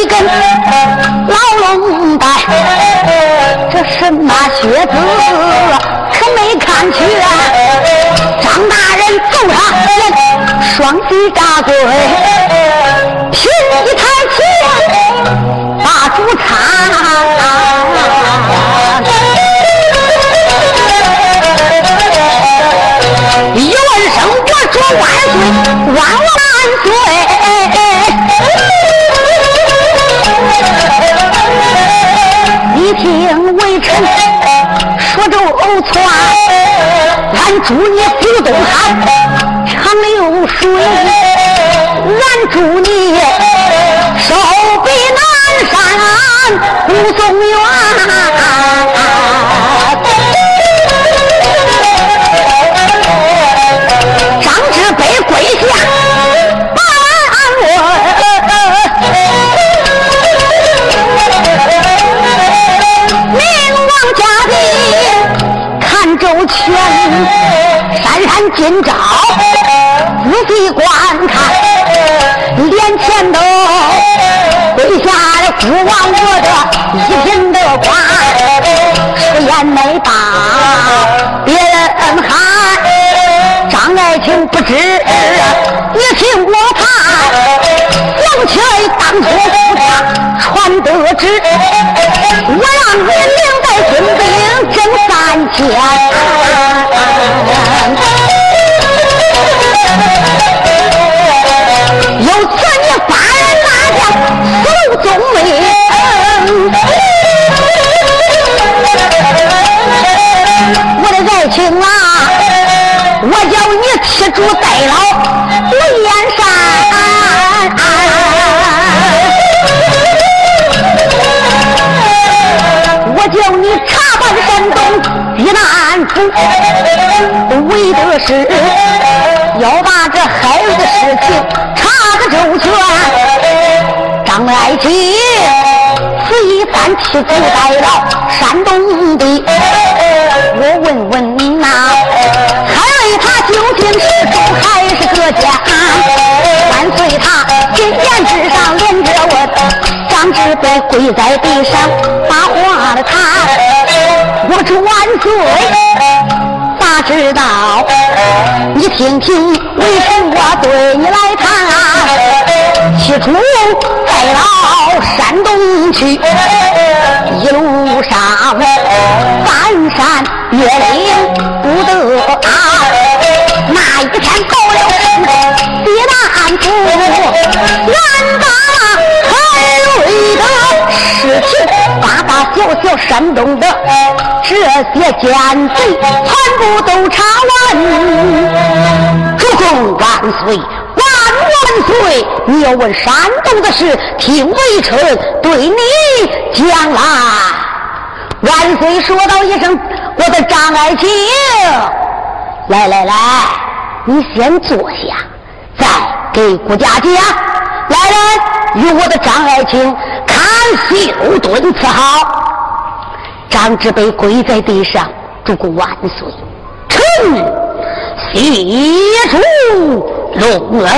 一根老龙带，这神马靴子可没看全，张大人揍他，双膝打跪，平地抬起，把主看。一声，我说万岁万万岁。你听微臣说，这藕俺，挽你抚东海，长流水，俺住你手背南山，护送远。张之贵跪下。今朝仔细观看，脸前头跪下了父王我的一品的官，出言没把别人喊，张爱卿不知，你听我谈，想起来当初传得旨，我让你领带军兵征三千。一番妻子代劳山东的，我问问你呐，海瑞他究竟是忠还是个奸？万岁他金殿之上连着我，张志飞跪在地上把话的谈，我说万岁。哪知道？你听听，为什么对你来谈？起初在到山东去，翻山越岭不得安。那一天到了西南府，俺把海瑞的尸体，大大小小山东的。这些奸贼全部都查完，主公万岁，万万岁！你要问山东的事，听微臣对你讲来。万岁说道一声：“我的张爱卿，来来来，你先坐下，再给顾家讲。来人，与我的张爱卿看绣墩伺好。张之北跪在地上，祝过万岁！臣谢主隆恩。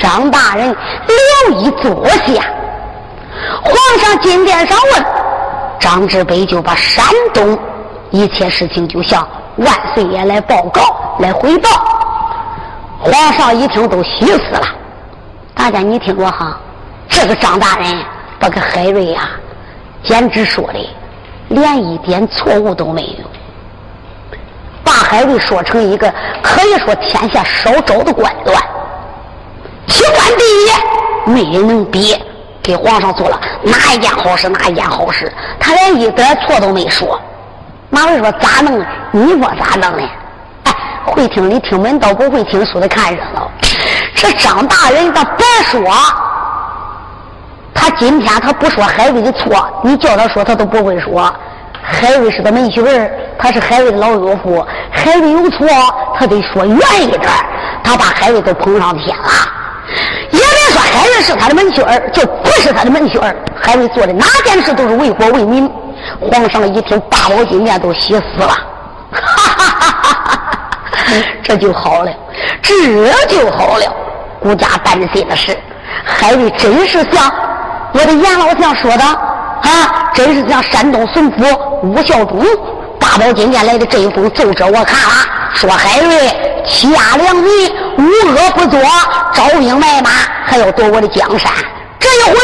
张大人留意坐下。皇上进殿上问，张志北就把山东一切事情就向万岁爷来报告、来汇报。皇上一听都喜死了。大家你听着哈，这个张大人把个海瑞呀，简直说的连一点错误都没有，把海瑞说成一个可以说天下少找的官员，清官第一，没人能比。给皇上做了哪一件好事，哪一件好事，他连一点错都没说。马文说咋弄？你说咋弄呢？哎，会听的听门道，不会听书的看热闹。这张大人他白说，他今天他不说海瑞的错，你叫他说他都不会说。海瑞是他门婿儿，他是海瑞的老岳父，海瑞有错，他得说远一点，他把海瑞都捧上天了。海瑞是他的门婿儿，就不是他的门婿儿，海瑞做的哪件事都是为国为民。皇上一听，八宝金殿都喜死了，哈哈哈哈哈！这就好了，这就好了。顾家担心的是，海瑞真是像我的严老相说的啊，真是像山东孙府吴孝忠八宝金殿来的这一封奏折，我看了，说海瑞欺压良民，无恶不作，招兵买马，还要夺我的江山。这一回，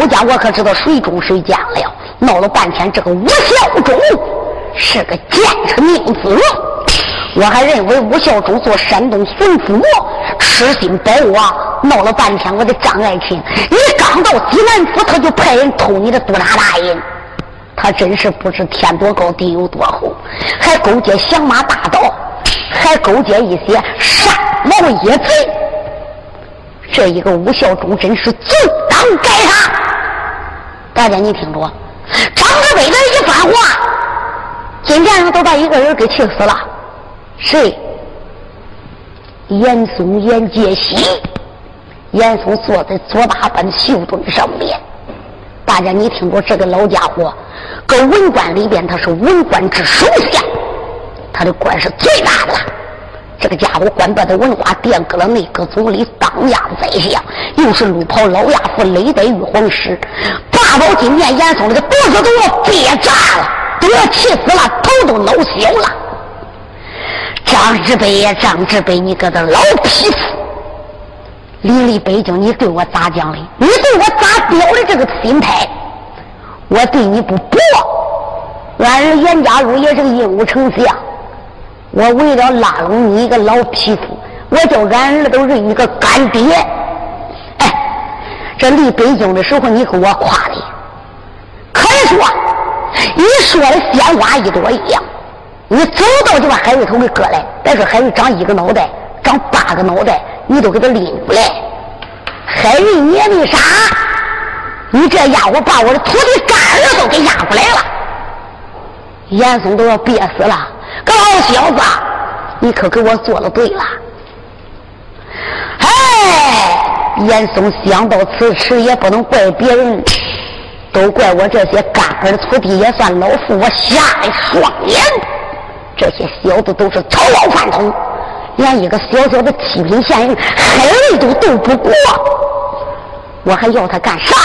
顾家我可知道谁忠谁奸了。闹了半天，这个吴孝忠是个奸臣佞子。我还认为吴孝忠做山东巡抚，痴心保我。闹了半天，我的张爱卿，你刚到济南府，他就派人偷你的杜拉大印。他真是不知天多高，地有多厚，还勾结响马大盗，还勾结一些山毛野贼。这一个吴孝忠真是罪当该杀。大家你听着，张德伟的一番话，今天上都把一个人给气死了。谁？严嵩、严介喜。严嵩坐在左大班秀墩上面。大家你听过这个老家伙，搁文官里边他是文官之首相，他的官是最大的了。这个家伙官拜的文化殿阁了内阁总理，当家宰相，又是路跑老亚夫，历代玉皇师。八宝金殿严嵩那个肚子都要憋炸了，都要气死了，头都脑小了。张志北呀，张志北，你个的老匹夫！离离北京，你对我咋讲的？你对我咋表的这个心态？我对你不薄。俺儿严家禄也是个硬武丞相，我为了拉拢你一个老匹夫，我叫俺儿都认你个干爹。哎，这离北京的时候，你给我夸的，可以说你说的鲜花一朵一样。你走到就把海瑞头给割来，别说海瑞长一个脑袋，长八个脑袋，你都给他拎过来。海瑞，你也没啥？你这家伙把我的徒弟干儿都给压过来了，严嵩都要憋死了。个老小子，你可给我做了对了。哎，严嵩想到此时也不能怪别人，都怪我这些干儿徒弟，也算老夫我瞎了双眼。这些小子都是草包饭桶，连一个小小的七品县人海瑞都斗不过，我还要他干啥？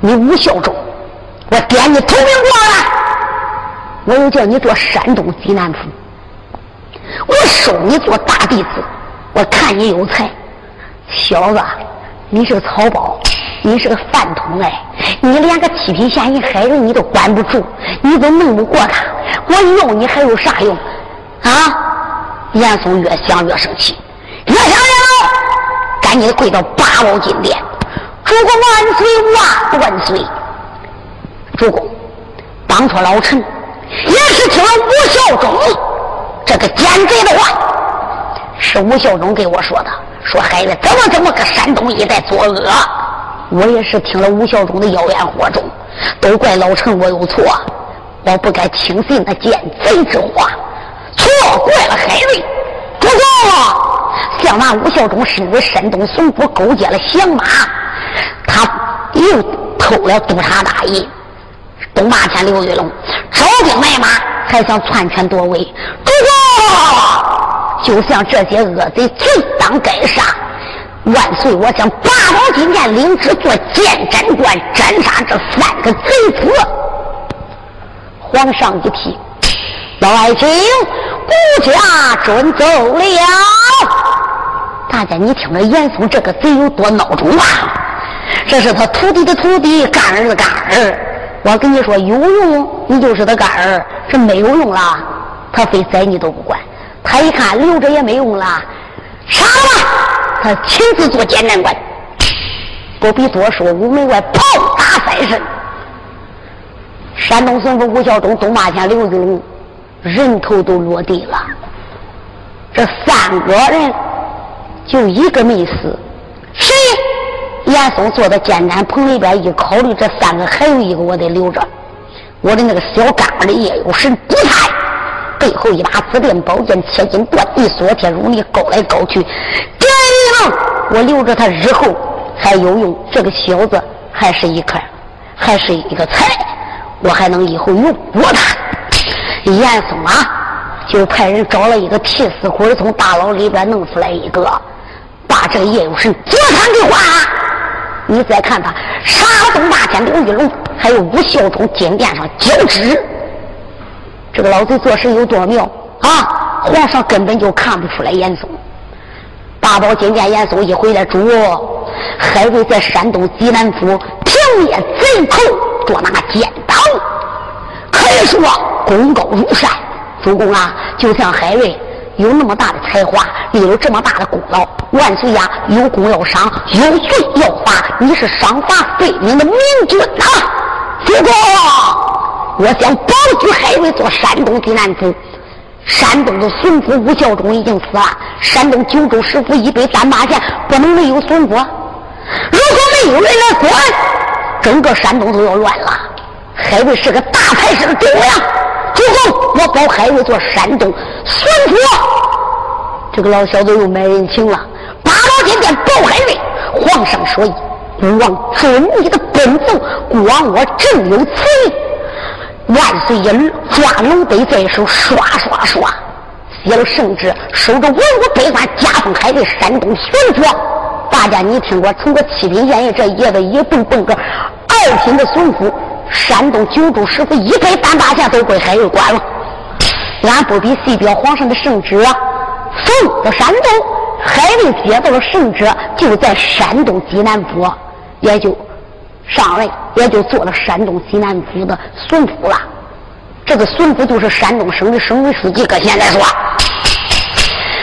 你吴孝忠，我点你头名过来，我又叫你做山东济南府，我收你做大弟子，我看你有才，小子，你是个草包。你是个饭桶哎！你连个七品县人海瑞你都管不住，你都弄不过他，我要你还有啥用？啊！严嵩越想越生气，越想越恼，赶紧跪到八宝金殿，主公万岁万万岁！主公，当初老臣也是听了吴孝忠这个奸贼的话，是吴孝忠给我说的，说海瑞怎么怎么搁山东一带作恶。我也是听了吴孝忠的妖言惑众，都怪老臣我有错，我不该轻信那奸贼之话，错怪了海瑞。见完吴孝忠身为山东巡抚勾结了降马，他又偷了督察大印。东霸天刘玉龙招兵买马，还想篡权夺位。主公，就像这些恶贼，罪当该杀。万岁！我将八宝金殿领旨做监斩官，斩杀这三个贼子。皇上一听，老爱卿，孤家准奏了。大家，你听着，严嵩这个贼有多孬种吧？这是他徒弟的徒弟，干儿子干儿。我跟你说，有用你就是他干儿，这没有用了，他非宰你都不管。他一看留着也没用了，杀了吧，他亲自做艰难官。不必多说，五门外炮打三声。山东巡抚吴孝忠、东马县刘玉龙，人头都落地了。这三个人就一个没死，谁？严嵩坐在监斩棚里边，一考虑这三个，还有一个我得留着。我的那个小干儿的叶有神不太，背后一把紫电宝剑，切金断地，锁铁如泥，勾来勾去。这样，我留着他日后还有用。这个小子还是一块，还是一个才，我还能以后用过他。严嵩啊，就派人找了一个替死鬼，从大牢里边弄出来一个，把这个叶有神左贪给换了。你再看他杀东大天刘玉龙，还有吴孝忠金殿上交旨，这个老贼做事有多妙啊！皇上根本就看不出来严嵩。八宝金殿严嵩一回来，主海瑞在山东济南府平灭贼寇，捉拿奸党，可以说功高如山。主公啊，就像海瑞。有那么大的才华，立有这么大的功劳，万岁呀！有功要赏，有罪要罚。你是赏罚分明的明君呐！主公，我想保举海瑞做山东的南府。山东的巡抚吴孝忠已经死了，山东九州十府一百三八县不能没有巡抚。如果没有人来管，整个山东都要乱了。海瑞是个大才，是个忠良。主公，我保海瑞做山东。孙福，这个老小子又卖人情了。八宝金殿保海瑞，皇上说：“孤王遵你的奔奏，孤王我正有此意。”万岁爷抓龙杯在手，刷刷刷写了圣旨，收着文武百官，加封海瑞山东巡抚。大家你听过？从个七品县爷这爷子一蹦蹦个二品的巡抚，山东九州十府一百三八县都归海瑞管了。俺不必细表皇上的圣旨，送到山东，海瑞接到了圣旨，就在山东济南府，也就上来，也就做了山东济南府的巡抚了。这个巡抚就是山东省的省委书记。搁现在说，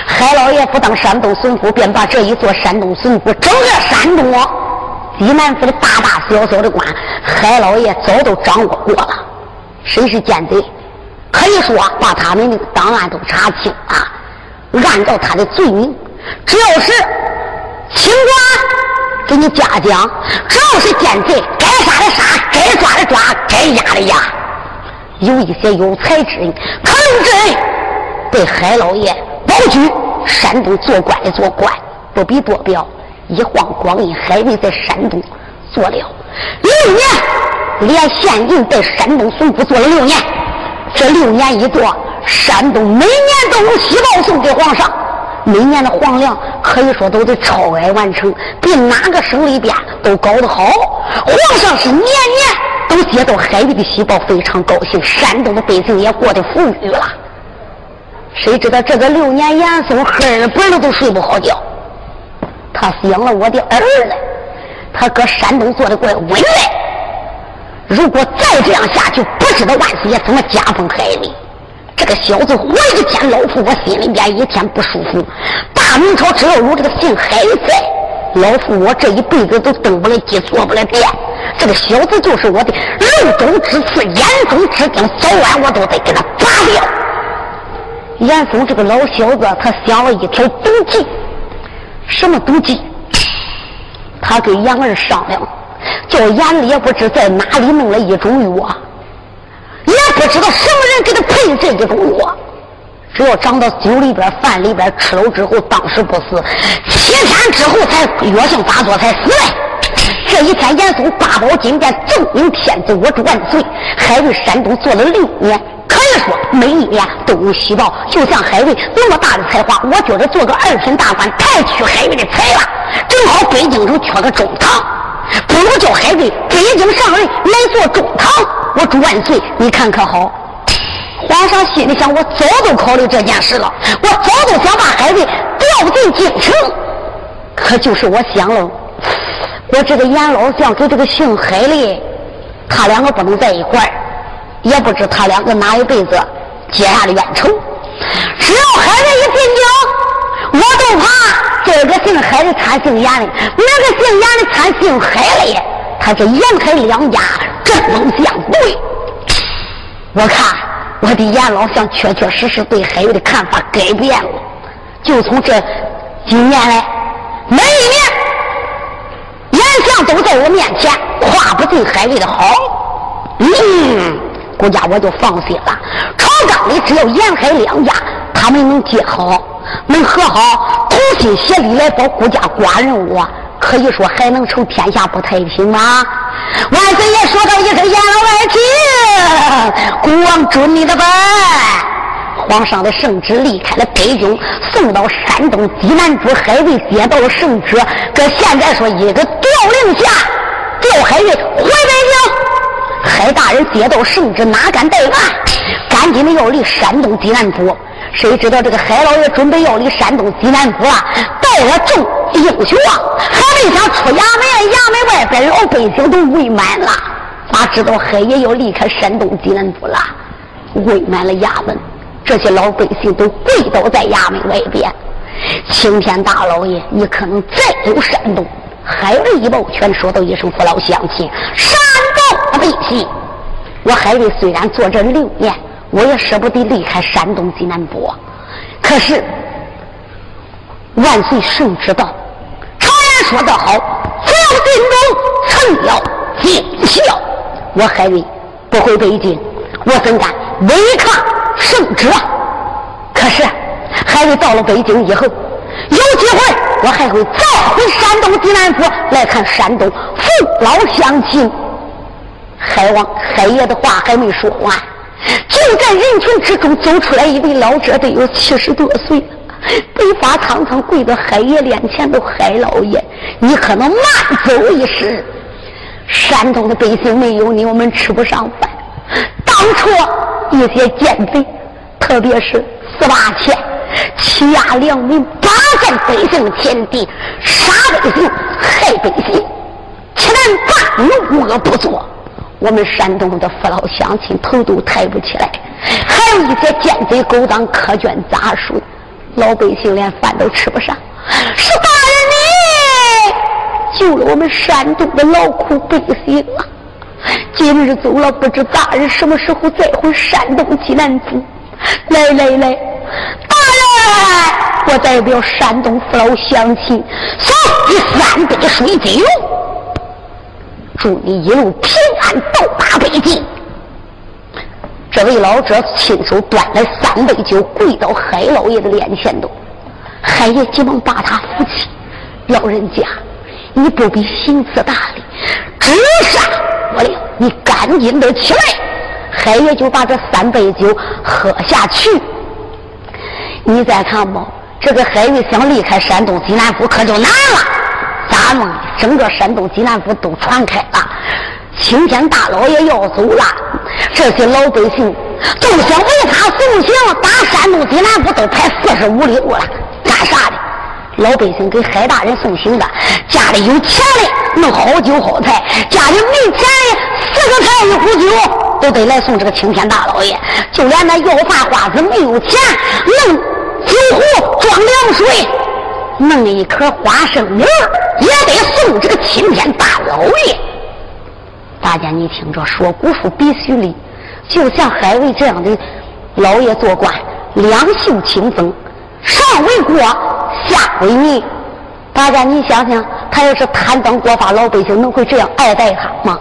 海老爷不当山东巡抚，便把这一座山东巡抚，整个山东济南府的大大小小的官，海老爷早都掌握过了。谁是奸贼？可以说把他们的档案都查清啊！按照他的罪名，只要是清官给你嘉奖，只要是奸贼，该杀的杀，该抓的抓，该压的压。有一些有才之人，可能之人，被海老爷保举山东做官的做官，不必多表。一晃光阴，海瑞在山东做了六年，连县令在山东巡抚做了六年。这六年一做，山东每年都有喜报送给皇上，每年的皇粮可以说都得超额完成，比哪个省里边都搞得好。皇上是年年都接到海里的喜报，非常高兴，山东的百姓也过得富裕了。谁知道这个六年严嵩黑了本了都睡不好觉，他想了我的儿子，他搁山东做的怪稳嘞。如果再这样下去，不知道万岁爷怎么加封海瑞。这个小子活一天，老夫我心里边一天不舒服。大明朝只要有这个姓海在，老夫我这一辈子都登不了基，做不了殿。这个小子就是我的肉中之刺，眼中之钉，早晚我都得给他拔掉。严嵩这个老小子，他想了一条毒计。什么毒计？他跟杨二商量。叫眼里也不知在哪里弄了一种药，也不知道什么人给他配的这一种药。只要长到酒里边、饭里边吃了之后，当时不死，七天之后才药性发作才死嘞。这一天，严嵩八宝金殿奏明天子，我祝万岁。还为山东做了六年，可以说每一年都有喜报。就像海瑞那么大的才华，我觉得做个二品大官太屈海瑞的才了。正好北京城缺个中堂，不如叫海瑞北京上任来做中堂。我祝万岁，你看可好？皇上心里想：我早都考虑这件事了，我早都想把海瑞调进京城，可就是我想了。我这个严老将跟这个姓海的，他两个不能在一块儿，也不知他两个哪一辈子结下的冤仇。只要孩子一进京，我都怕这个姓海的掺姓严的，那个姓严的掺姓海的，他这严海两家针锋相对。我看我的严老相确确实实对海瑞的看法改变了，就从这几年来，每一年。相都在我面前，夸不尽海瑞的好。嗯，顾家我就放心了。朝纲里只要沿海两家，他们能结好，能和好，同心协力来保顾家寡人我，可以说还能成天下不太平吗？万岁爷说到一声言老外听，国王准你的吧。皇上的圣旨离开了北京，送到山东济南府，海瑞接到了圣旨。搁现在说一个调令下，调海瑞回北海大人接到圣旨，哪敢怠慢？赶紧的要离山东济南府。谁知道这个海老爷准备要离山东济南府了，带了众英雄啊，还没想出衙门，衙门外边老百姓都围满了。哪知道海爷要离开山东济南府了，围满了衙门。这些老百姓都跪倒在衙门外边。青天大老爷，你可能再走山东。海瑞一抱拳，说道一声：“父老乡亲，山东百姓，我海瑞虽然做这六年，我也舍不得离开山东济南府。可是万岁圣旨到，常言说得好，只要尽忠，臣要尽孝。我海瑞不回北京，我怎敢违抗？”圣旨，可是海瑞到了北京以后，有机会我还会再回山东济南府来看山东父老乡亲。海王海爷的话还没说完，就在人群之中走出来一位老者，得有七十多岁了，白发苍苍，跪在海爷面前的海老爷，你可能慢走一时。山东的百姓没有你，我们吃不上饭。当初。一些奸贼，特别是四八钱，欺压良民，霸占百姓的田地，杀百姓，害百姓，欺男霸女，无恶不作。我们山东的父老乡亲头都抬不起来，还有一些奸贼勾当，苛捐杂税，老百姓连饭都吃不上。是大人你救了我们山东的劳苦百姓啊！今日走了，不知大人什么时候再回山东济南府。来来来，大人，我代表山东父老乡亲送你三杯水酒，祝你一路平安到达北京。这位老者亲手端来三杯酒，跪到海老爷的脸前头。海爷急忙把他扶起，老人家，你不必行此大礼，只杀我了。你赶紧的起来，海爷就把这三杯酒喝下去。你再看吧，这个海瑞想离开山东济南府可就难了。咋弄？整个山东济南府都传开了，青天大老爷要走了，这些老百姓都想为他送行，打山东济南府都排四十五里路了，干啥的？老百姓给海大人送行的，家里有钱的弄好酒好菜，家里没钱的。四个菜一壶酒都得来送这个青天大老爷，就连那要饭花子没有钱，弄酒壶装凉水，弄一颗花生米也得送这个青天大老爷。大家你听着，说姑父必须立，就像海瑞这样的老爷做官，两袖清风，上为国，下为民。大家你想想，他要是贪赃国法，老百姓能会这样爱戴他吗？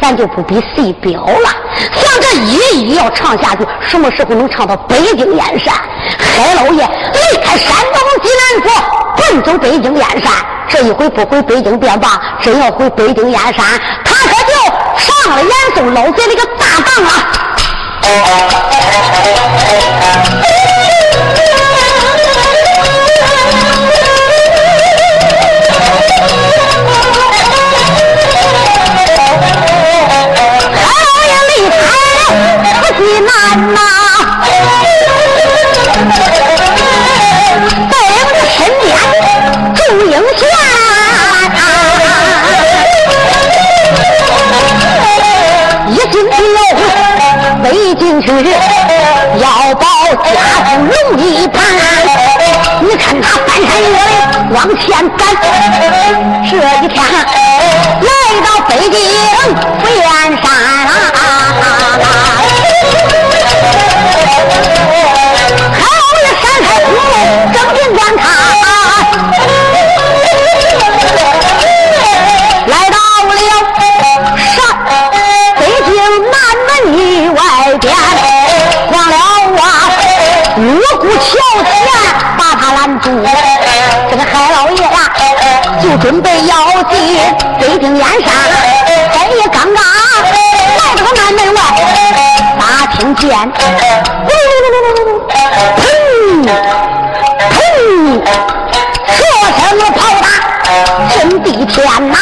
咱就不比谁彪了，像这一一要唱下去，什么时候能唱到北京燕山？海老爷离开山东济南府，奔走北京燕山。这一回不回北京便罢，真要回北京燕山，他可就上了严嵩老贼的个大当了。济南呐，在我的身边祝英贤，一进去没进去，要保家父龙一盘。你看他翻山越岭往前赶，这一天来到北京福元山。正军观看，北京燕山，哎呀，刚刚来到南门外，大听见，砰！砰！说声炮打震地天呐！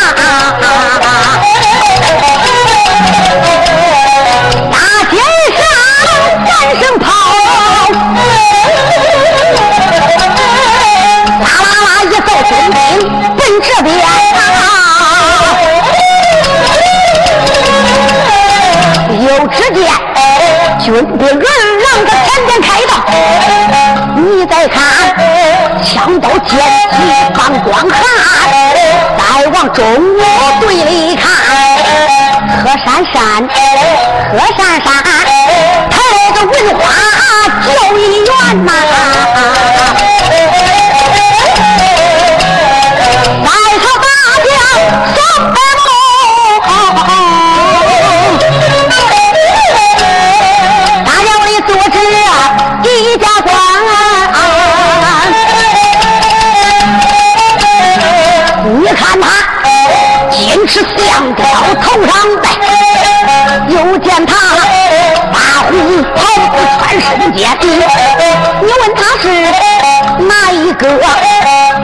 军的人让他前边开道，你再看。枪刀剑戟放光寒，再往中午队里看，何珊珊，何珊珊，抬个文化教育员呐。香雕头上戴，又见他大红袍子穿身间。你问他是哪一个？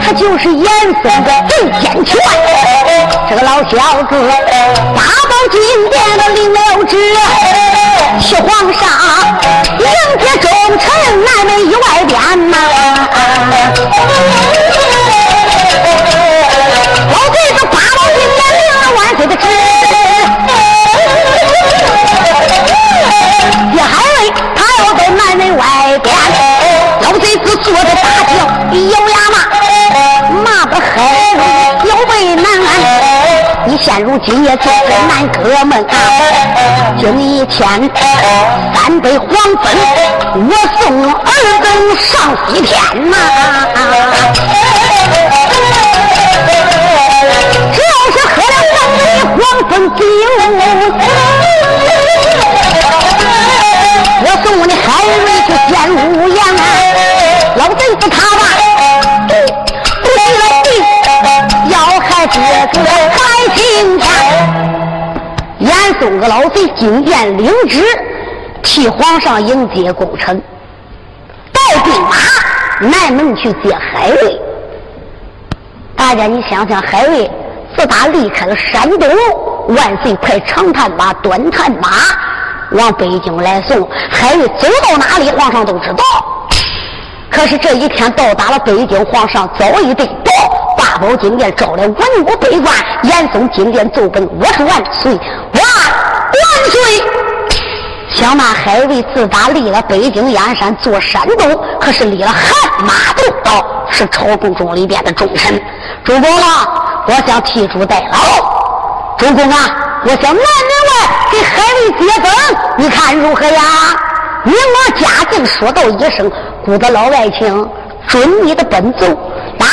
他就是严嵩的贼奸权。这个老小子大宝金殿的领了旨，去皇上迎接忠臣南门一外边呐。坐着大轿，咬牙骂，骂个海瑞有为难。你现如今也就是难哥们啊！今一天三杯黄粉，我送儿子上西天呐！只要是喝了三杯黄风酒，我送你海瑞去见五阳，老贼子他吧，不是了地，要害这个海心天。严嵩个老贼进殿领旨，替皇上迎接功臣，带兵马南门去接海瑞。大家你想想，海瑞。自打离开了山东，万岁快长探马、短探马往北京来送，海瑞走到哪里，皇上都知道。可是这一天到达了北京，皇上早已被报，八宝金殿招来文武百官，严嵩金殿奏本，我是万岁，万万岁！想那海瑞自打立了北京燕山，做山东，可是立了汗马都到，是朝宫中里边的忠臣。主公啊，我想替主代劳。主公啊，我想南门外给海瑞接风，你看如何呀？明王嘉靖说道一声：“顾得老外请，准你的奔奏。打，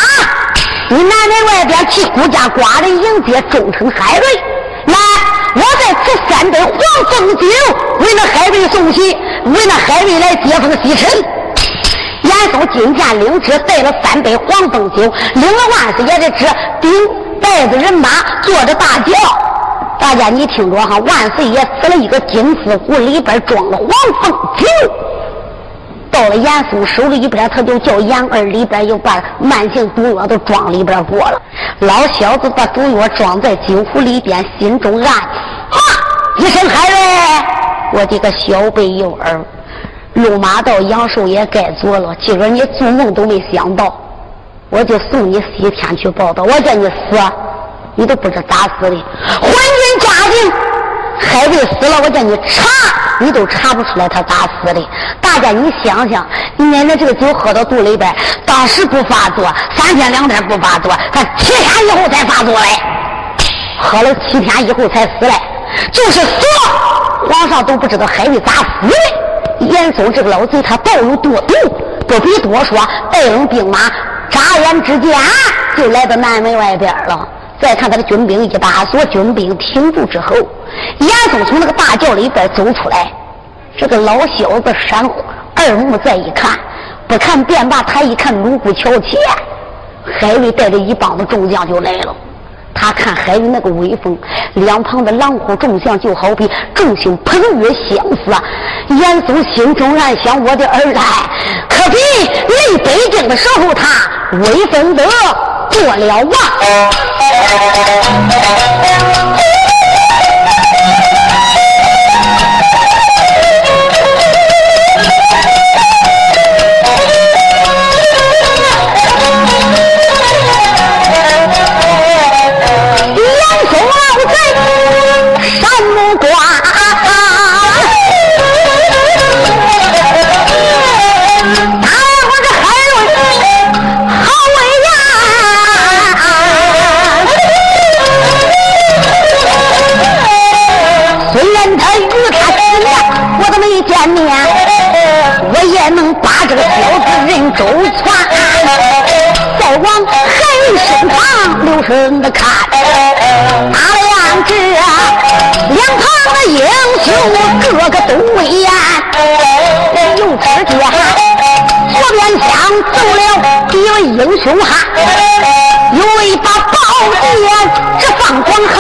你南门外边替顾家寡人迎接忠臣海瑞。来，我在吃三杯黄凤酒，为那海瑞送喜，为那海瑞来接风洗尘。严嵩今天领旨，带了三杯黄凤酒，领了万岁爷的旨，顶带着人马，坐着大轿。大家你听着哈，万岁爷死了一个金丝壶，里边装了黄凤酒。到了严嵩手里边，他就叫严二里边又把慢性毒药都装里边过了。老小子把毒药装在酒壶里边，心中暗啊一声喊嘞：“我的个小辈幼儿，路马到杨寿也该做了。今儿你做梦都没想到，我就送你西天去报道。我叫你死，你都不知咋死的，昏君家庭。海瑞死了，我叫你查。”你都查不出来他咋死的？大家你想想，你奶奶这个酒喝到肚里边，当时不发作，三天两天不发作，他七天以后才发作嘞。喝了七天以后才死嘞，就是死，皇上都不知道海瑞咋死的。严嵩这个老贼，他抱有多毒，不必多说，带领兵马，眨眼之间就来到南门外边了。再看他的军兵一把锁军兵停住之后，严嵩从那个大轿里边走出来，这个老小子闪二目再一看，不看便罢，他一看锣鼓敲起，海瑞带着一帮子众将就来了。他看海瑞那个威风，两旁的狼虎众将就好比众星捧月相似。严嵩心中暗想：我的儿来，可比离北京的时候他威风得。过了望。见面，我也能把这个小子人周全。再往海身旁留神的看，打量这两旁的英雄，个个都威严。有只见左边枪走了一位英雄汉，有位把宝剑这放光哈。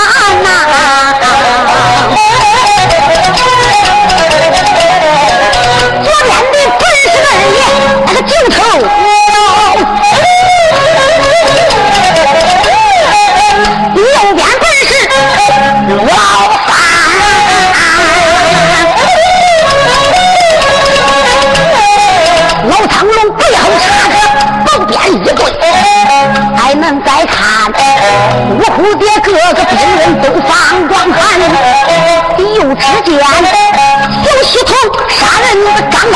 蝴蝶哥哥别人都放光寒你有指点有系统杀人你个长毛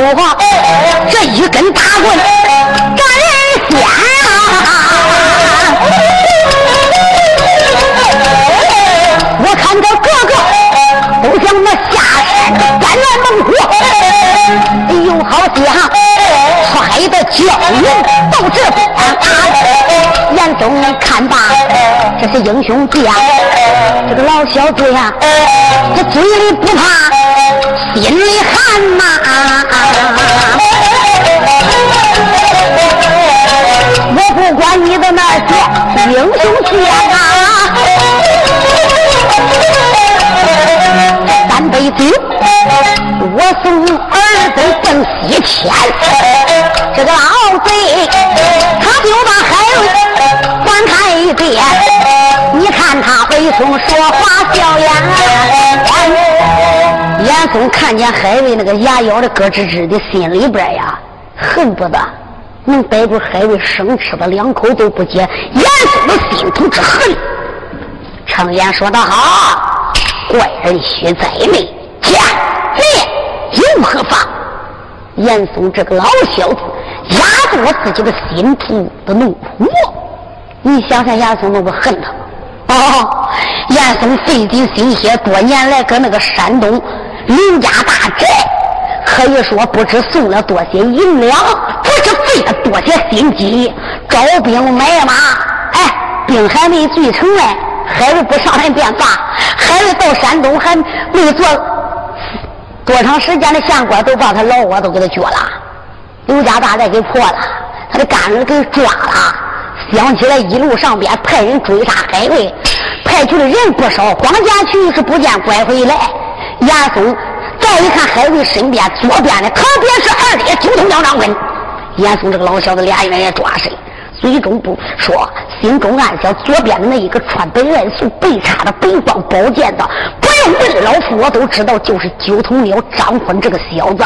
说话。这一根大棍斩人仙啊！我看这个个都像那下山的搬来猛虎，又好像踹的蛟龙到这边。严嵩看罢，这是英雄将，这个老小子呀，这嘴里不怕，心里寒英雄剑啊，三杯酒，我送儿子奔西天。这个老贼，他就把海瑞管他一遍。你看他背诵说话笑颜。严嵩看见海瑞那个牙咬的咯吱吱的，心里边呀。恨不得能逮住海瑞生吃的两口都不解，严嵩的心头之恨。常言说得好，怪人须在内，见贼又何妨？严嵩这个老小子压住我自己的心头的怒火，你想想严嵩那么恨他吗？哦，严嵩费尽心血，多年来搁那个山东刘家大宅，可以说不知送了多些银两，费了多些心机，招兵买马，哎，兵还没聚成嘞，海瑞不上来便罢，海瑞到山东还没做。多长时间的县官都把他老窝都给他撅了，刘家大寨给破了，他的干儿给抓了。想起来一路上边派人追杀海瑞，派去的人不少，黄家去是不见拐回来。严嵩再一看海瑞身边左边的，特别是二爹九头鸟张坤，严嵩这个老小子俩眼也抓谁？嘴中不说，心中暗想：左边的那一个穿白外素、背插着北光宝剑的，不用问，老夫我都知道，就是九头鸟张坤这个小子。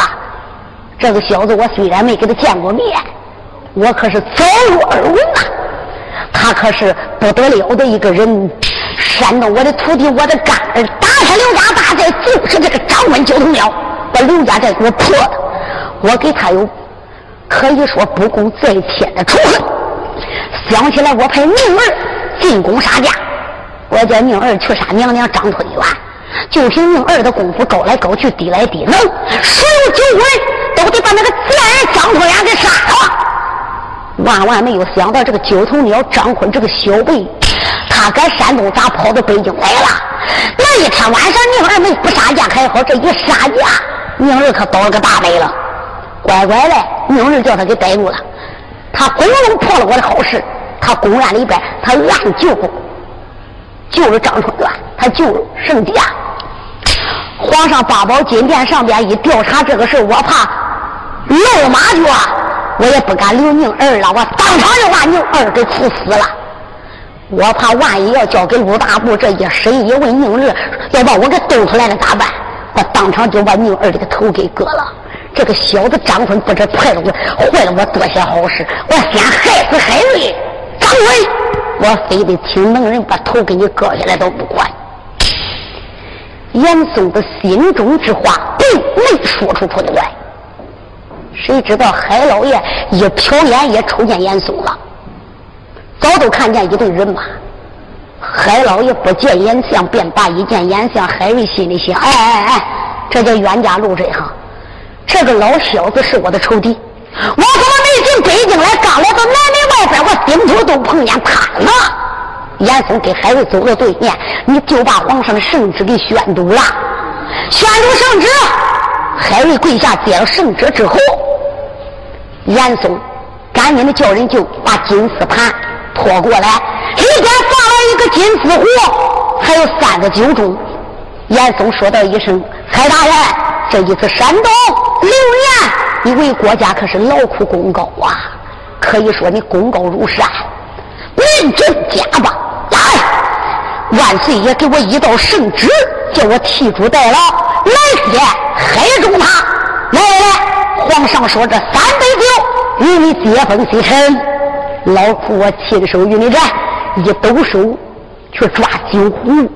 这个小子我虽然没给他见过面，我可是早有耳闻呐。他可是不得了的一个人，煽动我的徒弟，我的干儿，打开刘家大寨，就是这个张坤九头鸟，把刘家寨给我破的。我给他有可以说不共在天的仇恨。想起来，我派宁儿进宫杀驾，我叫宁儿去杀娘娘张春元，就凭宁儿的功夫，高来高去，低来低能，所有九鬼都得把那个贱人张春元给杀了。万万没有想到，这个九头鸟张坤这个小辈，他搁山东咋跑到北京来了？那一天晚上，宁儿没不杀价还好，这一杀价，宁儿可倒了个大霉了。乖乖的，宁儿叫他给逮住了。他公然破了我的好事，他公然里边他暗救救了张春元，他救了圣驾。皇上八宝金殿上边一调查这个事我怕露马脚，我也不敢留宁儿了，我当场就把宁儿给处死了。我怕万一要交给陆大部这一审一问宁儿，要把我给兜出来了咋办？我当场就把宁儿这个头给割了。这个小子张坤不知害了我，坏了我多些好事。我先害死海瑞，张坤，我非得请能人把头给你割下来都不管。严嵩的心中之话并没说出口来，谁知道海老爷一瞟眼也瞅见严嵩了，早都看见一队人马。海老爷不见严相便罢，一见严相，海瑞心里想：哎哎哎，这叫冤家路窄哈。这个老小子是我的仇敌，我怎么没进北京来？刚来到南门外边，我顶头都碰见他了。严嵩给海瑞走到对面，你就把皇上的圣旨给宣读了。宣读圣旨，海瑞跪下接了圣旨之后，严嵩赶紧的叫人就把金丝盘拖过来，里边放了一个金丝壶，还有三个酒盅。严嵩说道一声：“海大人，这一次山东。”六年，你为国家可是劳苦功高啊！可以说你功高如山，认真加吧！来，万岁爷给我一道圣旨，叫我替主代劳，来接海中他。来来来，皇上说这三杯酒与你接风洗尘，劳苦我亲手与你战，一抖手去抓酒壶。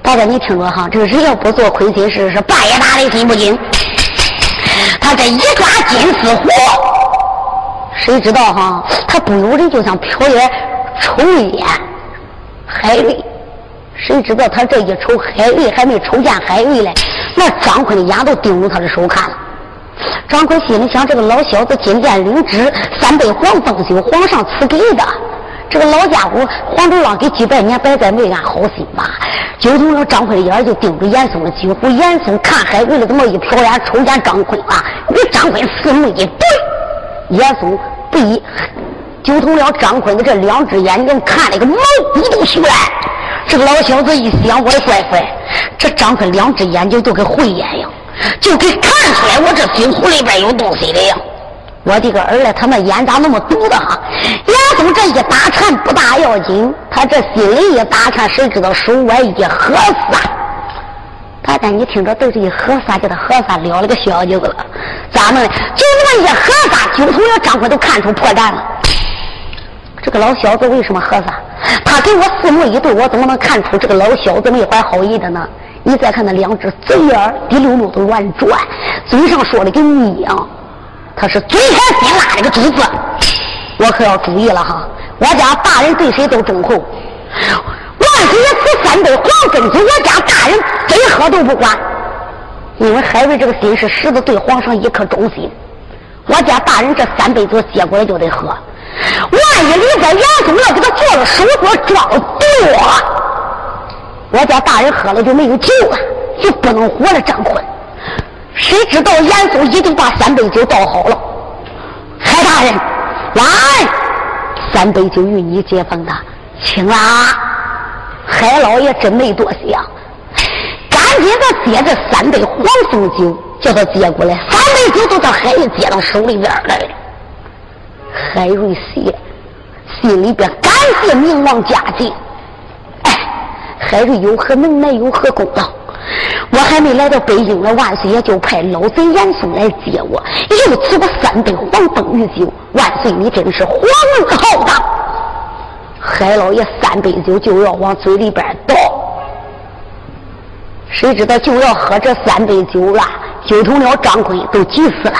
大哥，你听着哈，这个人要不做亏心事，是半夜打雷心不惊。他这一抓金丝虎，谁知道哈？他不由人就想瞟眼瞅一眼海瑞，谁知道他这一瞅海瑞，还没瞅见海瑞嘞，那张坤的眼都盯着他的手看了。张坤心里想：这个老小子金殿领旨，三杯黄凤酒，皇上赐给的。这个老家伙黄州郎给几百年，白在没安好心吧？九头鸟张坤眼就盯着严嵩的几乎，严嵩看海为了，这么一瞟眼瞅见张坤了？你张坤四目一对，严嵩被九头鸟张坤的这两只眼睛看了个毛骨都悚然。这个老小子一想，我的乖乖，这张坤两只眼睛都跟慧眼一样，就给看出来我这金壶里边有东西的样。我的个儿嘞！他那眼咋那么毒的哈？严嵩这一打颤不大要紧，他这心里一打颤，谁知道手腕一合撒？大家你听着，都是一合撒，叫他合撒了了个小舅子了。咋弄的？就那么一合撒，九头鸟张坤都看出破绽了。这个老小子为什么喝啥？他给我四目一对，我怎么能看出这个老小子没怀好意的呢？你再看那两只嘴眼滴溜溜的乱转，嘴上说的跟蜜一样，他是嘴甜心辣的个珠子。我可要注意了哈！我家大人对谁都忠厚，万岁爷赐三杯黄根酒，我家大人非喝都不管。因为海瑞这个心是实的，对皇上一颗忠心。我家大人这三杯酒接过来就得喝。万一李在严嵩要给他做了手脚装了毒，我家大人喝了就没有救了，就不能活了。张坤，谁知道严嵩已经把三杯酒倒好了。海大人，来，三杯酒与你接风的，请啦。海老爷真没多想，赶紧的接这三杯黄松酒，叫他接过来。三杯酒都到海瑞接到手里边来了。海瑞谢，心里边感谢明王嘉靖。哎，海瑞有何能耐，有何功劳？我还没来到北京呢，万岁爷就派老贼严嵩来接我，又赐我三杯黄灯玉酒。万岁，你真是皇恩浩荡！海老爷三杯酒就要往嘴里边倒，谁知道就要喝这三杯酒了，就同了张坤都急死了。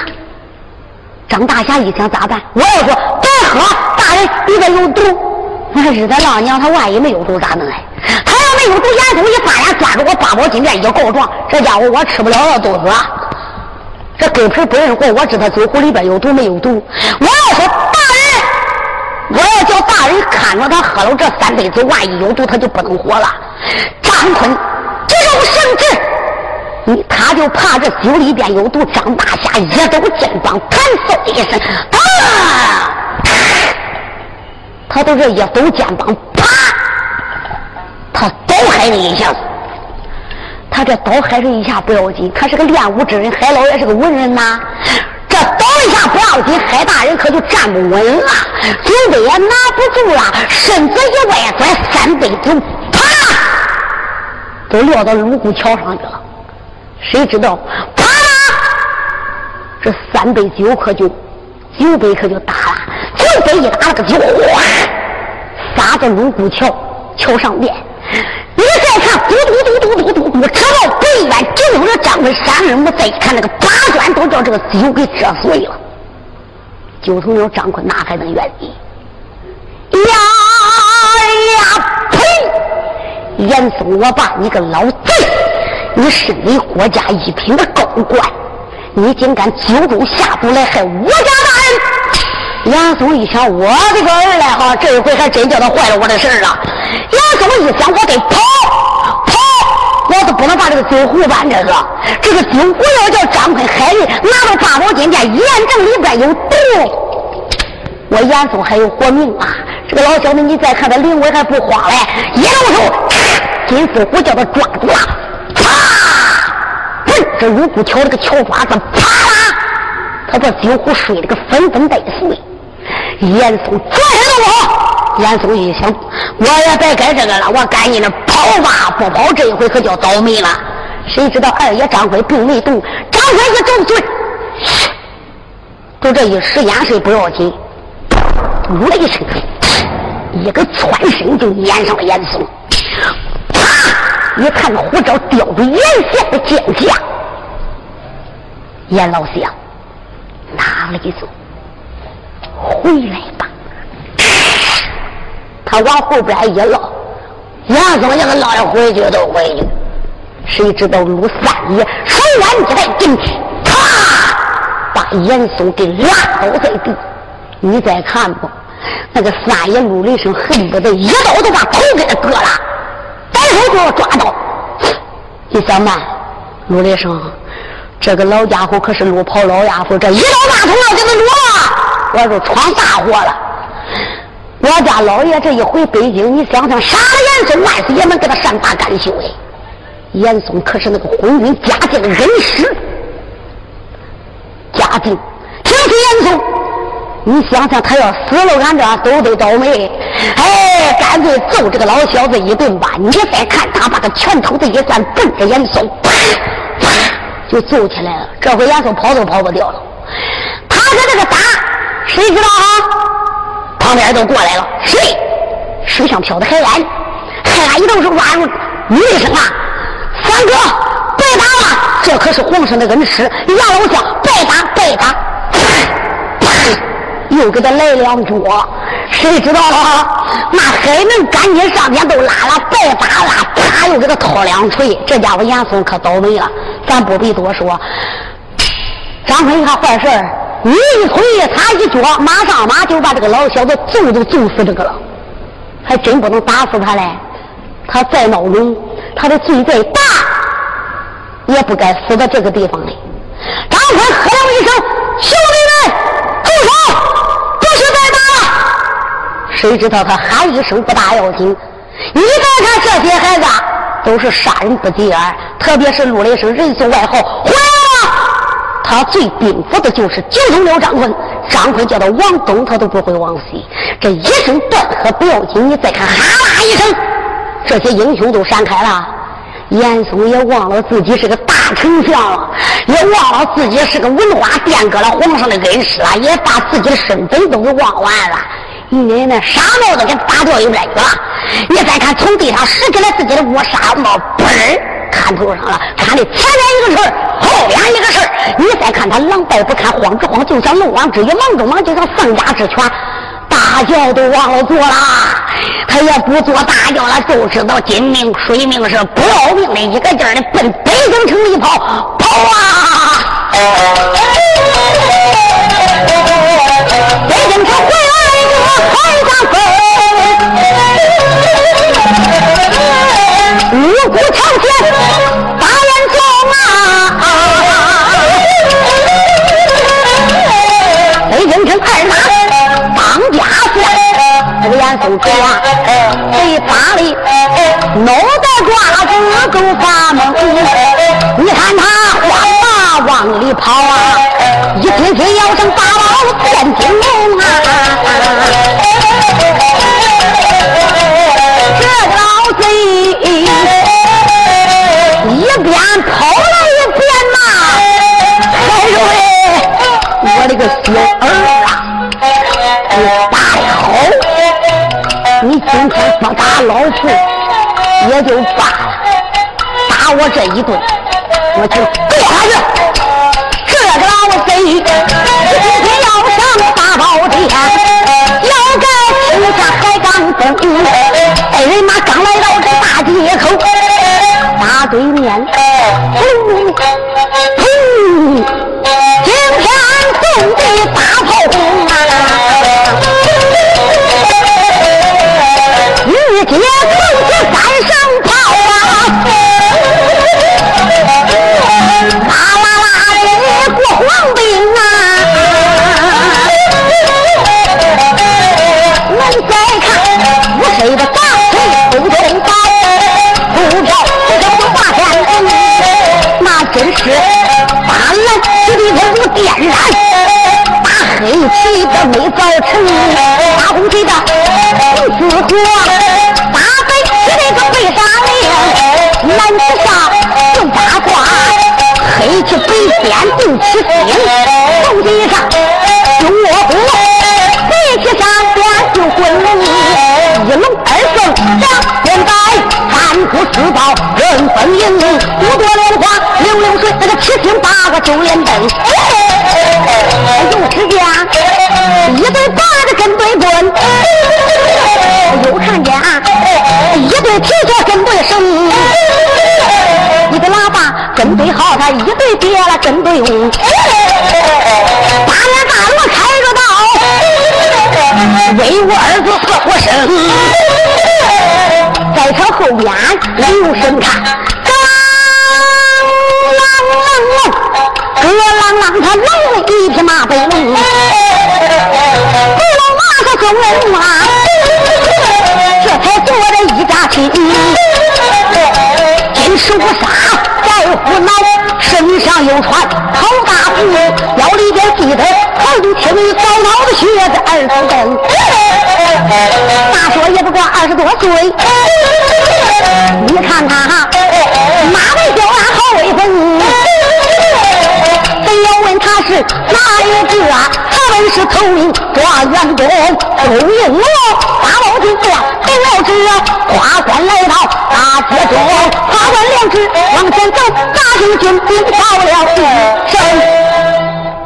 张大侠一想咋办？我要说别喝，大人里边有毒。我说日他老娘，他万一没有毒咋弄？哎，他要没有毒，严嵩一发眼抓住我八宝金链一告状，这家伙我吃不了了肚子。这狗皮不认货，我知道酒壶里边有毒没有毒。我要说大人，我要叫大人看着他喝了这三杯酒，万一有毒，他就不能活了。张坤只有圣旨。他就怕这酒里边有毒，张大侠一抖肩膀，弹嗖一声，啊！他都这一抖肩膀，啪！他倒海了一下子。他这倒海了一下不要紧，他是个练武之人，海老爷是个文人呐。这倒一下不要紧，海大人可就站不稳了，酒杯也拿不住了，身子一歪转，三杯酒啪，都撂到泸沽桥上去了。谁知道？啪！这三杯酒可就酒杯可就打了，酒杯一打了个酒，哗，撒在泸沽桥桥上面。你再看，嘟嘟嘟嘟嘟嘟嘟，直到北远，就有了张坤山人我。再一看，那个八砖都叫这个酒给折碎了。就从了张坤哪还能愿意？呀呀呸！严嵩，我爸，你个老贼！你身为国家一品的高官，你竟敢酒中下毒来害我家大！杨松一想，我的个儿来哈，这一回还真叫他坏了我的事儿了。杨松一想，我得跑跑，我都不能把这个酒壶搬这个，这个酒壶要叫张坤海里拿到八宝金殿验证里边有毒，我严嵩还有活命啊！这个老小子，你再看他灵威还不慌嘞，一动手，金丝虎叫他抓住了。啪这五股桥这个桥把子，啪啦，他把酒壶摔了个粉粉带碎。严嵩转身就跑，严嵩一想，我也别该这个了，我赶紧的跑吧，不跑这一回可叫倒霉了。谁知道二爷张辉并没动，张辉一皱嘴，就这一时眼神不要紧，呜了一声，一个窜身就撵上了严嵩。啪！一看那虎爪叼住严嵩的剑下。严老相拿了一走，回来吧。他往后边一捞，严嵩也给捞了回去都回去。谁知道陆三爷手腕一带进去，啪，把严嵩给拉倒在地。你再看吧，那个三爷陆雷生，恨不得一刀都把头给他割了，摆手就要抓到。你小曼，陆雷生。这个老家伙可是路跑老家伙，这一刀大头要给他落，我就闯大祸了。我家老爷这一回北京，你想想，杀了严嵩，万岁爷能给他善罢甘休的？严嵩可是那个昏君嘉靖的恩师，嘉靖听起严嵩，你想想，他要死了，俺这都得倒霉。哎，干脆揍这个老小子一顿吧！你再看他把个拳头子一攥，奔着严嵩，啪啪。就揍起来了，这回严嵩跑都跑不掉了。他跟这个打，谁知道啊？旁边都过来了，谁？水上漂的海安，海安一动手抓住女生啊！三哥，别打了，这可是皇上的恩师杨老将，别打，别打！又给他来两脚，谁知道了？那海能赶紧上前都拉了，别打了！啪，又给他掏两锤，这家伙严嵩可倒霉了。咱不必多说。张坤一看坏事儿你一推他一脚，马上马就把这个老小子揍都揍死这个了，还真不能打死他嘞。他再孬种，他的罪再大，也不该死在这个地方里。张坤喝了一声：“兄弟们，住手！不许再打了！”谁知道他喊一声不大要紧，你再看这些孩子都是杀人不及耳，特别是陆雷声人送外号“回来了”。他最禀赋的就是九头鸟张坤，张坤叫他往东，他都不会往西。这一声断喝不要紧，你再看哈啦一声，这些英雄都闪开了。严嵩也忘了自己是个大丞相了，也忘了自己是个文化殿阁了皇上的恩师了，也把自己的身份都给忘完了。你那傻帽子给打掉一边去了。你再看从地上拾起来自己的乌纱帽，嘣儿。看头上了，看的前面一个事儿，后边一个事儿。你再看他狼狈不堪，慌之慌，就像漏网之鱼；忙中忙，就像丧家之犬。大叫都忘了做了，他也不做大叫了，就知道金命水命是不要命的，一个劲儿的奔北京城里跑，跑啊！北京城回来我海上飞，严嵩主啊，被打的脑袋瓜子都发懵。你看他慌忙往里跑啊，一听听要声八宝变金龙啊！这老贼一边跑不打老夫也就罢了，打我这一顿，我就剁下去。这个老贼今天要上大宝殿，要该吃下海港灯。哎，人马刚来到这大街口，大对面，造成，把红旗的不死活。蓝旗上就八卦，黑旗北边定七星，红旗上就卧虎，白旗上边就滚龙，一龙二凤两连摆，三虎四豹人分营，五朵莲花六流水，那个七星八个九连灯。又只见一对八的跟对棍，又看见啊一对铁脚跟对绳。一个喇叭跟对好，他一对别了，跟对翁。八面大锣开着道，威武二子四活生。在他后边留神看，金石无杀。胡闹，身上有穿头大服，腰里边系的好几千米高高的靴子，二十蹬。大说也不过二十多岁，你看他哪一个啊？他们是头名庄马元东周应龙，八宝金殿得了，花冠来到大街中，花官领旨往前走，大军军兵到了一声。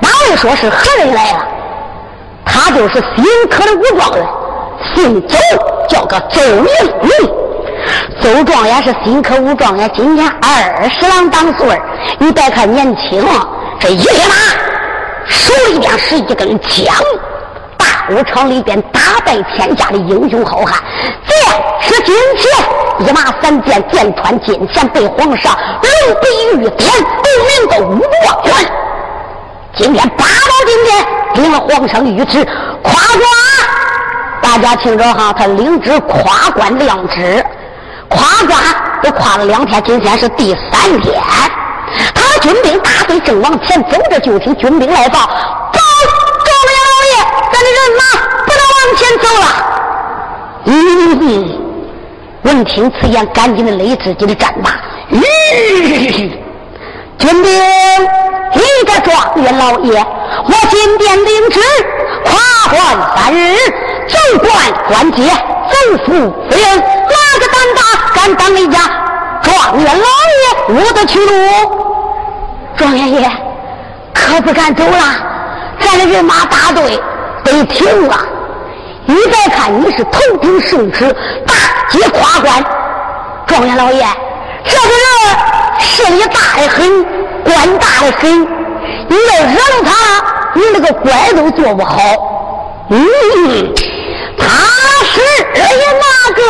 哪位说是何人来了？他就是新科的。武状元，姓周，叫个周应龙。周状元是新科武状元，今年二十郎当岁你别看年轻，这一匹马一边是一根枪，大武场里边打败天下的英雄好汉。剑是金钱，一马三箭，箭穿金钱，被皇上龙笔玉点，不名的武状元。今天八宝金殿领了皇上的谕旨，夸官，大家听着哈，他领旨夸官亮旨。夸官都夸了两天，今天是第三天。军兵大队正往前走着，就听军兵来报：“报，状元老爷，咱的人马不能往前走了。”嗯，闻听此言，赶紧的勒自己的战马。嗯，军兵，一个状元老爷，我今天领旨，夸官三日，总管官阶，走府夫人，哪个胆大？敢当一家状元老爷，我的去路。状元爷可不敢走了，咱的人马大队得停了。你再看，你是头顶圣旨，大街夸官。状元老爷，这个人势力大的很，官大的很。你要惹了他，你那个官都做不好。嗯，他是哪个？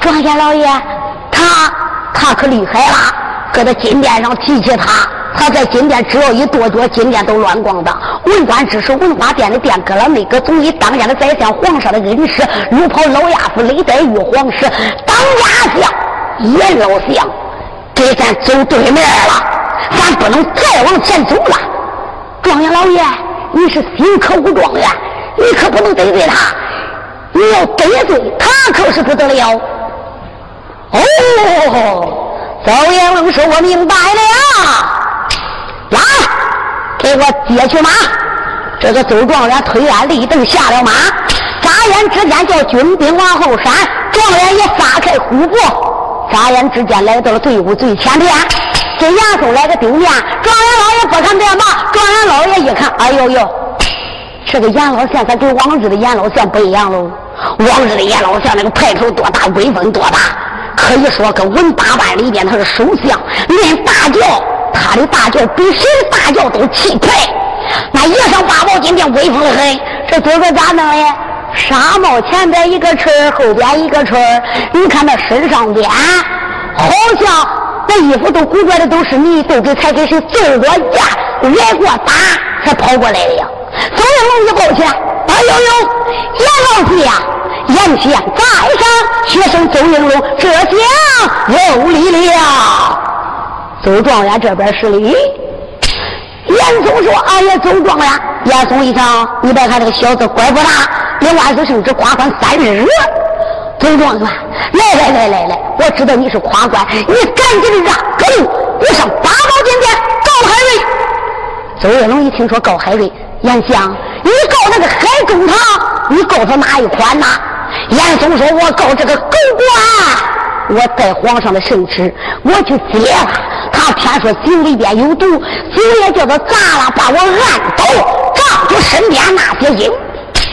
状元老爷，他他可厉害了，搁在金殿上提起他，他在金殿只要一跺脚，金殿都乱光的。文官只是，文化殿的殿阁了，那个总理当家的宰相，皇上的恩师，如袍老亚夫，雷德玉皇室，当家相严老相，给咱走对面了，咱不能再往前走了。状元老爷，你是新科武状元，你可不能得罪他，你要得罪他，可是不得了。哦，邹延龙说：“我明白了，来，给我接去马。”这个周状元推鞍立蹬下了马，眨眼之间叫军兵往后闪，状元也撒开虎步，眨眼之间来到了队伍最前边，给严嵩来个丢面。状元老爷不看便罢，状元老爷一看，哎呦呦，这个严老相咱跟往日的严老相不一样喽。往日的严老相那个派头多大，威风多大。可以说，跟文八班里边他是首相，连大轿，他的大轿比谁的大轿都气派。那一上八宝金殿威风的很。这哥哥咋弄呀？纱帽前边一个翅后边一个翅你看那身上边，好像那衣服都鼓着的都是你，都给才给谁揍过架、挨过打才跑过来的呀。走应龙一抱起来，哎呦呦，严老弟呀！眼前在上，学生邹应龙，这下有礼了。邹状元这边施礼。严嵩说：“哎呀，邹状元。”严嵩一想，你别看这个小子官不大，连万岁圣旨夸官三日。邹状元，来来来来来，我知道你是夸官，你赶紧让开路，我上八宝金殿告海瑞。邹应龙一听说告海瑞，严相，你告那个海中堂，你告他哪一款呐？严嵩说：“我告这个狗官，我带皇上的圣旨，我去接了。他偏说井里边有毒，井也叫他砸了，把我按倒，仗着身边那些人，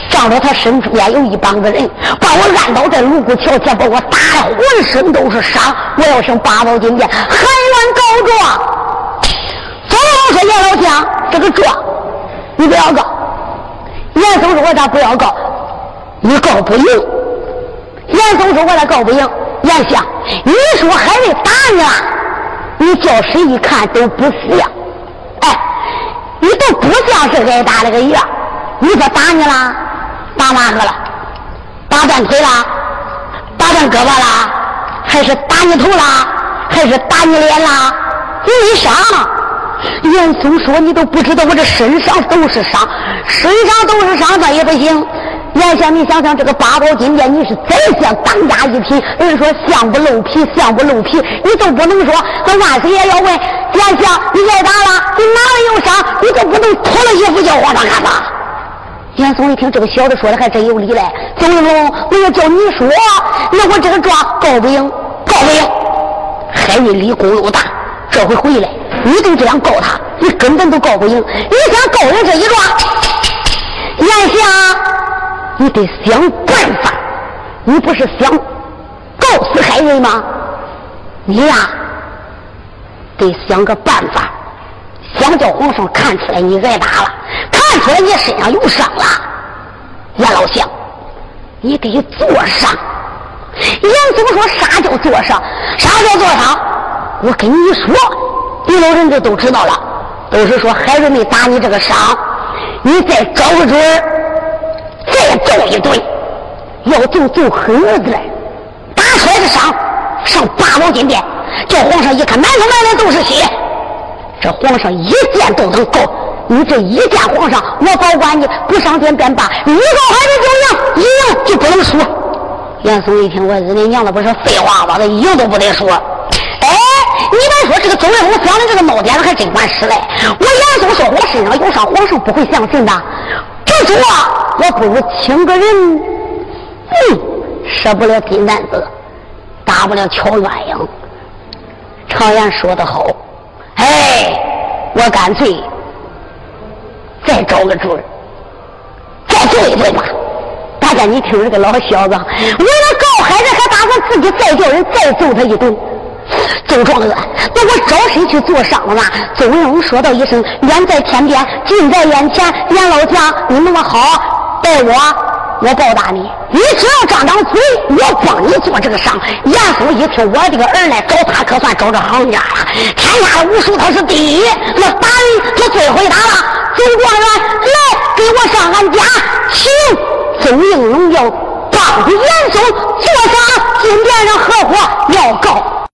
仗着他身边有一帮子人，把我按倒在卢沟桥前，把我打的浑身都是伤。我要上八宝金殿，喊冤告状。左老说：严老将，这个状你不要告。严嵩说：我咋不要告？你告不赢。”严嵩说：“我来告不赢。”严相，你说海瑞打你了，你叫谁一看都不像。哎，你都不像是挨打那个样。你说打你了，打哪个了？打断腿了？打断胳膊了？还是打你头了？还是打你脸了？没伤。严嵩说：“你都不知道我这身上都是伤，身上都是伤，那也不行。”严相，你想想这个八宝金殿，你是宰相当家一品，人说相不露皮，相不露皮，你都不能说。那万岁爷要问严相，你挨打了，你哪里有伤？你都不能脱了衣服叫皇上看吧？严嵩一听这个小子说的还真有理嘞。总应龙，我要叫你说，那我这个状告不赢，告不赢。海瑞立功又大，这回回来，你都这样告他，你根本都告不赢。你想告赢这一状，眼下你得想办法。你不是想告死海瑞吗？你呀，得想个办法。想叫皇上看出来你挨打了，看出来你身上有伤了，严老相，你得坐上。严总说：“啥叫坐上？啥叫坐上？我跟你说，别老人家都知道了，都是说孩子没打你这个伤，你再找个准儿，再揍一顿，要揍揍狠日子来，打出来的伤上八宝金殿，叫皇上一看，满头满脸都是血。”这皇上一见都能告，你这一见皇上，我保管你不上殿便罢，你告还是就赢，一赢就不能输。严嵩一听，我日你娘的，不是废话吗？这赢都不得说。哎，你别说这个周文龙想的这个猫点子还真管使嘞。我严嵩说我身上有伤，皇上不会相信的。不说，我不如请个人，嗯，舍不了金蛋子，大不了敲鸳鸯。常言说得好。哎，我干脆再找个主儿，再揍一顿吧。大家，你听这个老小子，为了告孩子，还打算自己再叫人再揍他一顿。周壮子，那我找谁去做商了呢？周文龙说道一声：“远在天边，近在眼前。”严老将，你那么好，待我。我报答你，你只要张张嘴，我帮你做这个商。严嵩一听，我这个儿来找他，可算找着行家了。天下的武术他是第一，那打人他最会打了。周状元，来给我上俺家，请邹应龙要帮严嵩做啥？金殿上合伙要告。